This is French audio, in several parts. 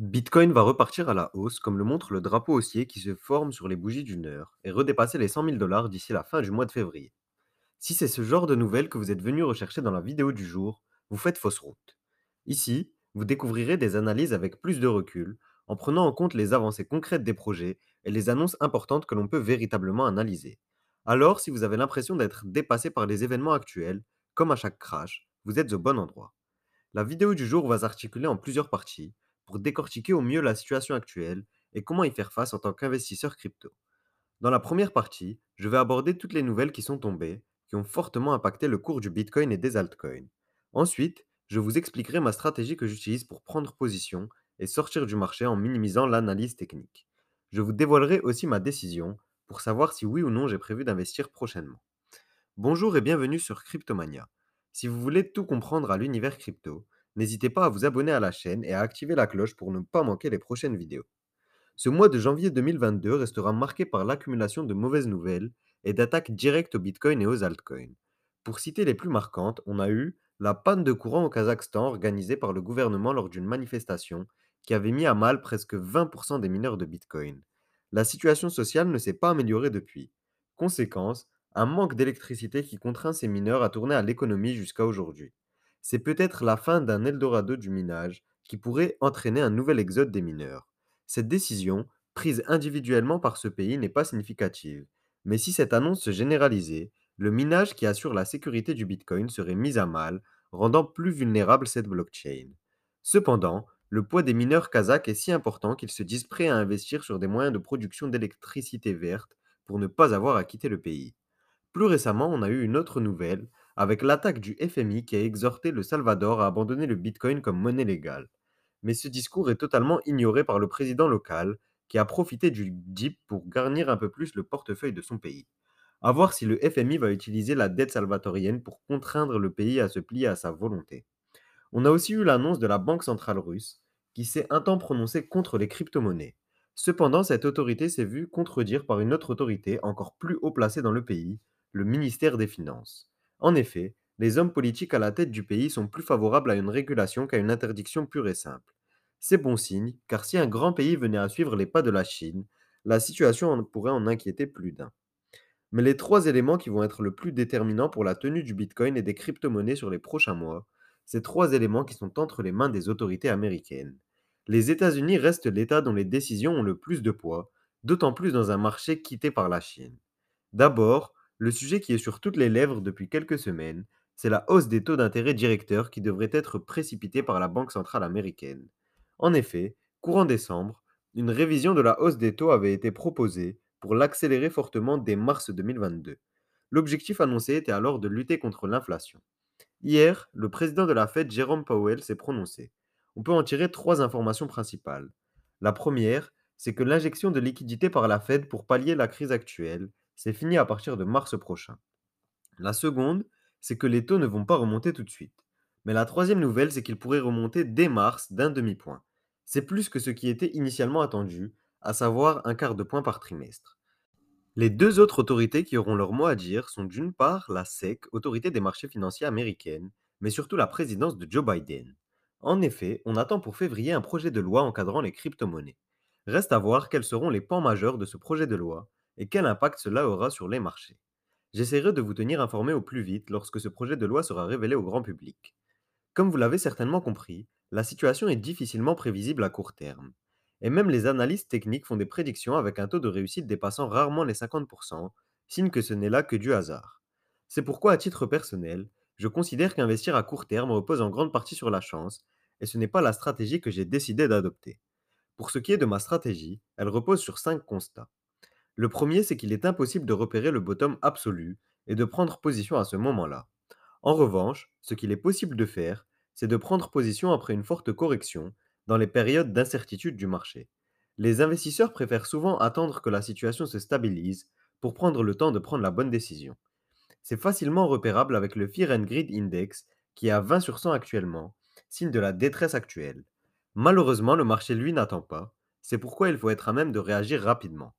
Bitcoin va repartir à la hausse, comme le montre le drapeau haussier qui se forme sur les bougies d'une heure, et redépasser les 100 000 dollars d'ici la fin du mois de février. Si c'est ce genre de nouvelles que vous êtes venu rechercher dans la vidéo du jour, vous faites fausse route. Ici, vous découvrirez des analyses avec plus de recul, en prenant en compte les avancées concrètes des projets et les annonces importantes que l'on peut véritablement analyser. Alors, si vous avez l'impression d'être dépassé par les événements actuels, comme à chaque crash, vous êtes au bon endroit. La vidéo du jour va s'articuler en plusieurs parties décortiquer au mieux la situation actuelle et comment y faire face en tant qu'investisseur crypto. Dans la première partie, je vais aborder toutes les nouvelles qui sont tombées, qui ont fortement impacté le cours du Bitcoin et des altcoins. Ensuite, je vous expliquerai ma stratégie que j'utilise pour prendre position et sortir du marché en minimisant l'analyse technique. Je vous dévoilerai aussi ma décision pour savoir si oui ou non j'ai prévu d'investir prochainement. Bonjour et bienvenue sur Cryptomania. Si vous voulez tout comprendre à l'univers crypto, n'hésitez pas à vous abonner à la chaîne et à activer la cloche pour ne pas manquer les prochaines vidéos. Ce mois de janvier 2022 restera marqué par l'accumulation de mauvaises nouvelles et d'attaques directes au Bitcoin et aux altcoins. Pour citer les plus marquantes, on a eu la panne de courant au Kazakhstan organisée par le gouvernement lors d'une manifestation qui avait mis à mal presque 20% des mineurs de Bitcoin. La situation sociale ne s'est pas améliorée depuis. Conséquence, un manque d'électricité qui contraint ces mineurs à tourner à l'économie jusqu'à aujourd'hui. C'est peut-être la fin d'un Eldorado du minage qui pourrait entraîner un nouvel exode des mineurs. Cette décision, prise individuellement par ce pays, n'est pas significative. Mais si cette annonce se généralisait, le minage qui assure la sécurité du Bitcoin serait mis à mal, rendant plus vulnérable cette blockchain. Cependant, le poids des mineurs kazakhs est si important qu'ils se disent prêts à investir sur des moyens de production d'électricité verte pour ne pas avoir à quitter le pays. Plus récemment, on a eu une autre nouvelle, avec l'attaque du FMI qui a exhorté le Salvador à abandonner le Bitcoin comme monnaie légale. Mais ce discours est totalement ignoré par le président local, qui a profité du DIP pour garnir un peu plus le portefeuille de son pays. A voir si le FMI va utiliser la dette salvatorienne pour contraindre le pays à se plier à sa volonté. On a aussi eu l'annonce de la Banque centrale russe, qui s'est un temps prononcée contre les crypto-monnaies. Cependant, cette autorité s'est vue contredire par une autre autorité encore plus haut placée dans le pays, le ministère des Finances. En effet, les hommes politiques à la tête du pays sont plus favorables à une régulation qu'à une interdiction pure et simple. C'est bon signe, car si un grand pays venait à suivre les pas de la Chine, la situation pourrait en inquiéter plus d'un. Mais les trois éléments qui vont être le plus déterminants pour la tenue du Bitcoin et des crypto-monnaies sur les prochains mois, ces trois éléments qui sont entre les mains des autorités américaines. Les États-Unis restent l'État dont les décisions ont le plus de poids, d'autant plus dans un marché quitté par la Chine. D'abord, le sujet qui est sur toutes les lèvres depuis quelques semaines, c'est la hausse des taux d'intérêt directeurs qui devrait être précipitée par la Banque centrale américaine. En effet, courant décembre, une révision de la hausse des taux avait été proposée pour l'accélérer fortement dès mars 2022. L'objectif annoncé était alors de lutter contre l'inflation. Hier, le président de la Fed, Jérôme Powell, s'est prononcé. On peut en tirer trois informations principales. La première, c'est que l'injection de liquidités par la Fed pour pallier la crise actuelle, c'est fini à partir de mars prochain. La seconde, c'est que les taux ne vont pas remonter tout de suite. Mais la troisième nouvelle, c'est qu'ils pourraient remonter dès mars d'un demi-point. C'est plus que ce qui était initialement attendu, à savoir un quart de point par trimestre. Les deux autres autorités qui auront leur mot à dire sont d'une part la SEC, autorité des marchés financiers américaine, mais surtout la présidence de Joe Biden. En effet, on attend pour février un projet de loi encadrant les crypto-monnaies. Reste à voir quels seront les pans majeurs de ce projet de loi et quel impact cela aura sur les marchés? J'essaierai de vous tenir informé au plus vite lorsque ce projet de loi sera révélé au grand public. Comme vous l'avez certainement compris, la situation est difficilement prévisible à court terme. Et même les analystes techniques font des prédictions avec un taux de réussite dépassant rarement les 50%, signe que ce n'est là que du hasard. C'est pourquoi, à titre personnel, je considère qu'investir à court terme repose en grande partie sur la chance, et ce n'est pas la stratégie que j'ai décidé d'adopter. Pour ce qui est de ma stratégie, elle repose sur cinq constats. Le premier, c'est qu'il est impossible de repérer le bottom absolu et de prendre position à ce moment-là. En revanche, ce qu'il est possible de faire, c'est de prendre position après une forte correction dans les périodes d'incertitude du marché. Les investisseurs préfèrent souvent attendre que la situation se stabilise pour prendre le temps de prendre la bonne décision. C'est facilement repérable avec le Fear and Index qui est à 20 sur 100 actuellement, signe de la détresse actuelle. Malheureusement, le marché lui n'attend pas, c'est pourquoi il faut être à même de réagir rapidement.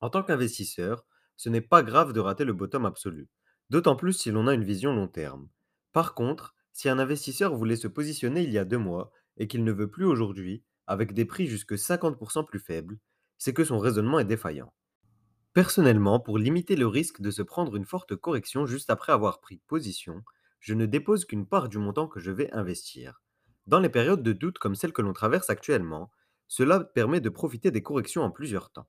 En tant qu'investisseur, ce n'est pas grave de rater le bottom absolu, d'autant plus si l'on a une vision long terme. Par contre, si un investisseur voulait se positionner il y a deux mois et qu'il ne veut plus aujourd'hui, avec des prix jusque 50% plus faibles, c'est que son raisonnement est défaillant. Personnellement, pour limiter le risque de se prendre une forte correction juste après avoir pris position, je ne dépose qu'une part du montant que je vais investir. Dans les périodes de doute comme celle que l'on traverse actuellement, cela permet de profiter des corrections en plusieurs temps.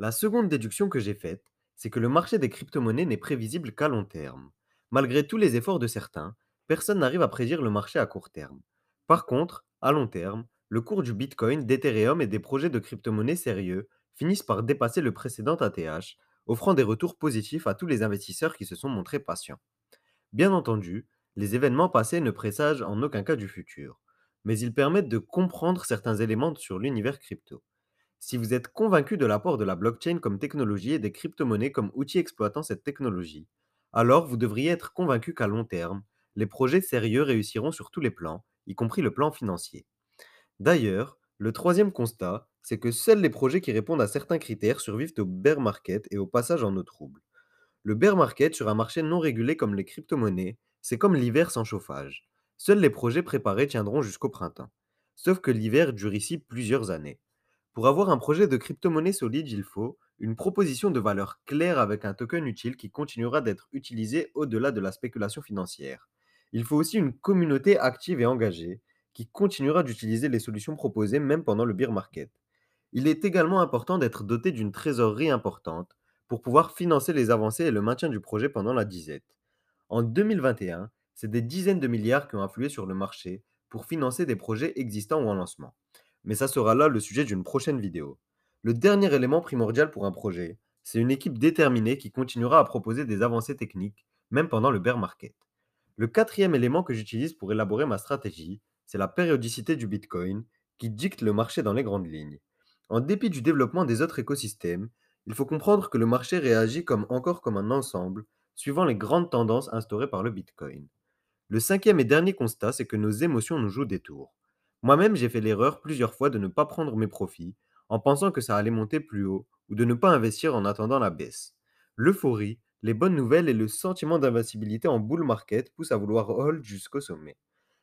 La seconde déduction que j'ai faite, c'est que le marché des crypto-monnaies n'est prévisible qu'à long terme. Malgré tous les efforts de certains, personne n'arrive à prédire le marché à court terme. Par contre, à long terme, le cours du Bitcoin, d'Ethereum et des projets de crypto-monnaies sérieux finissent par dépasser le précédent ATH, offrant des retours positifs à tous les investisseurs qui se sont montrés patients. Bien entendu, les événements passés ne présagent en aucun cas du futur, mais ils permettent de comprendre certains éléments sur l'univers crypto. Si vous êtes convaincu de l'apport de la blockchain comme technologie et des crypto-monnaies comme outils exploitant cette technologie, alors vous devriez être convaincu qu'à long terme, les projets sérieux réussiront sur tous les plans, y compris le plan financier. D'ailleurs, le troisième constat, c'est que seuls les projets qui répondent à certains critères survivent au bear market et au passage en eau trouble. Le bear market sur un marché non régulé comme les crypto-monnaies, c'est comme l'hiver sans chauffage. Seuls les projets préparés tiendront jusqu'au printemps. Sauf que l'hiver dure ici plusieurs années. Pour avoir un projet de crypto-monnaie solide, il faut une proposition de valeur claire avec un token utile qui continuera d'être utilisé au-delà de la spéculation financière. Il faut aussi une communauté active et engagée qui continuera d'utiliser les solutions proposées même pendant le bear market. Il est également important d'être doté d'une trésorerie importante pour pouvoir financer les avancées et le maintien du projet pendant la disette. En 2021, c'est des dizaines de milliards qui ont influé sur le marché pour financer des projets existants ou en lancement. Mais ça sera là le sujet d'une prochaine vidéo. Le dernier élément primordial pour un projet, c'est une équipe déterminée qui continuera à proposer des avancées techniques, même pendant le bear market. Le quatrième élément que j'utilise pour élaborer ma stratégie, c'est la périodicité du Bitcoin qui dicte le marché dans les grandes lignes. En dépit du développement des autres écosystèmes, il faut comprendre que le marché réagit encore comme un ensemble, suivant les grandes tendances instaurées par le Bitcoin. Le cinquième et dernier constat, c'est que nos émotions nous jouent des tours. Moi-même, j'ai fait l'erreur plusieurs fois de ne pas prendre mes profits en pensant que ça allait monter plus haut ou de ne pas investir en attendant la baisse. L'euphorie, les bonnes nouvelles et le sentiment d'invincibilité en bull market poussent à vouloir hold jusqu'au sommet.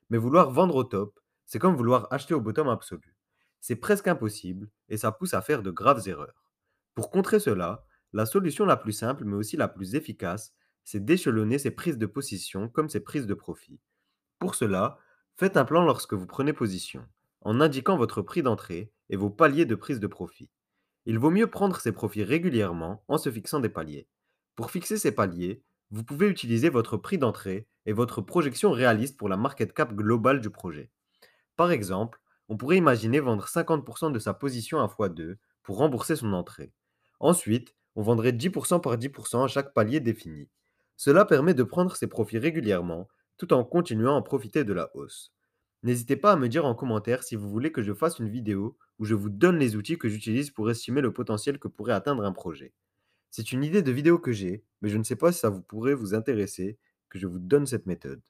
Mais vouloir vendre au top, c'est comme vouloir acheter au bottom absolu. C'est presque impossible et ça pousse à faire de graves erreurs. Pour contrer cela, la solution la plus simple mais aussi la plus efficace, c'est d'échelonner ses prises de position comme ses prises de profit. Pour cela, faites un plan lorsque vous prenez position, en indiquant votre prix d'entrée et vos paliers de prise de profit. Il vaut mieux prendre ces profits régulièrement en se fixant des paliers. Pour fixer ces paliers, vous pouvez utiliser votre prix d'entrée et votre projection réaliste pour la market cap globale du projet. Par exemple, on pourrait imaginer vendre 50% de sa position à x2 pour rembourser son entrée. Ensuite, on vendrait 10% par 10% à chaque palier défini. Cela permet de prendre ses profits régulièrement tout en continuant à profiter de la hausse. N'hésitez pas à me dire en commentaire si vous voulez que je fasse une vidéo où je vous donne les outils que j'utilise pour estimer le potentiel que pourrait atteindre un projet. C'est une idée de vidéo que j'ai, mais je ne sais pas si ça vous pourrait vous intéresser que je vous donne cette méthode.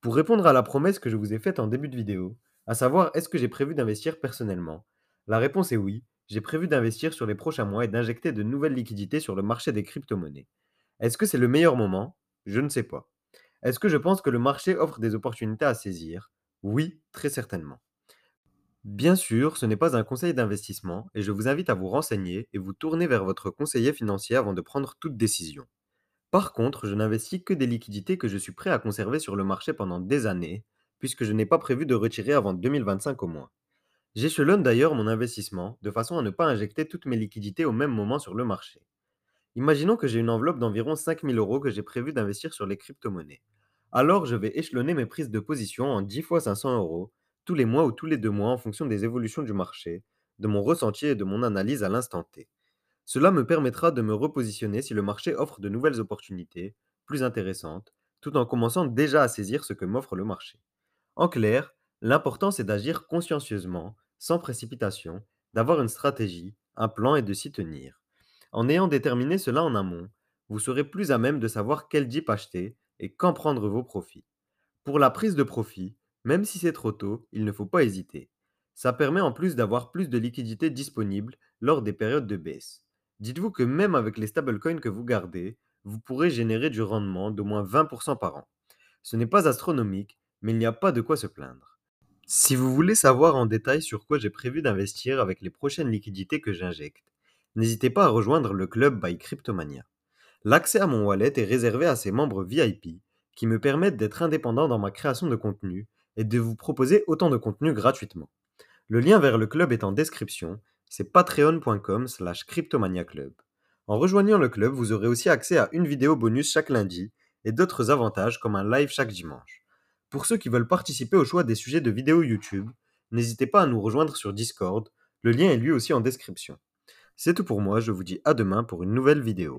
Pour répondre à la promesse que je vous ai faite en début de vidéo, à savoir est-ce que j'ai prévu d'investir personnellement, la réponse est oui, j'ai prévu d'investir sur les prochains mois et d'injecter de nouvelles liquidités sur le marché des crypto-monnaies. Est-ce que c'est le meilleur moment? Je ne sais pas. Est-ce que je pense que le marché offre des opportunités à saisir? Oui, très certainement. Bien sûr, ce n'est pas un conseil d'investissement et je vous invite à vous renseigner et vous tourner vers votre conseiller financier avant de prendre toute décision. Par contre, je n'investis que des liquidités que je suis prêt à conserver sur le marché pendant des années, puisque je n'ai pas prévu de retirer avant 2025 au moins. J'échelonne d'ailleurs mon investissement de façon à ne pas injecter toutes mes liquidités au même moment sur le marché. Imaginons que j'ai une enveloppe d'environ 5000 euros que j'ai prévu d'investir sur les crypto-monnaies. Alors je vais échelonner mes prises de position en 10 fois 500 euros, tous les mois ou tous les deux mois en fonction des évolutions du marché, de mon ressenti et de mon analyse à l'instant T. Cela me permettra de me repositionner si le marché offre de nouvelles opportunités, plus intéressantes, tout en commençant déjà à saisir ce que m'offre le marché. En clair, l'important c'est d'agir consciencieusement, sans précipitation, d'avoir une stratégie, un plan et de s'y tenir. En ayant déterminé cela en amont, vous serez plus à même de savoir quel dip acheter et quand prendre vos profits. Pour la prise de profit, même si c'est trop tôt, il ne faut pas hésiter. Ça permet en plus d'avoir plus de liquidités disponibles lors des périodes de baisse. Dites-vous que même avec les stablecoins que vous gardez, vous pourrez générer du rendement d'au moins 20% par an. Ce n'est pas astronomique, mais il n'y a pas de quoi se plaindre. Si vous voulez savoir en détail sur quoi j'ai prévu d'investir avec les prochaines liquidités que j'injecte, n'hésitez pas à rejoindre le club by Cryptomania. L'accès à mon wallet est réservé à ses membres VIP qui me permettent d'être indépendant dans ma création de contenu et de vous proposer autant de contenu gratuitement. Le lien vers le club est en description, c'est patreon.com slash cryptomaniaclub. En rejoignant le club, vous aurez aussi accès à une vidéo bonus chaque lundi et d'autres avantages comme un live chaque dimanche. Pour ceux qui veulent participer au choix des sujets de vidéos YouTube, n'hésitez pas à nous rejoindre sur Discord, le lien est lui aussi en description. C'est tout pour moi, je vous dis à demain pour une nouvelle vidéo.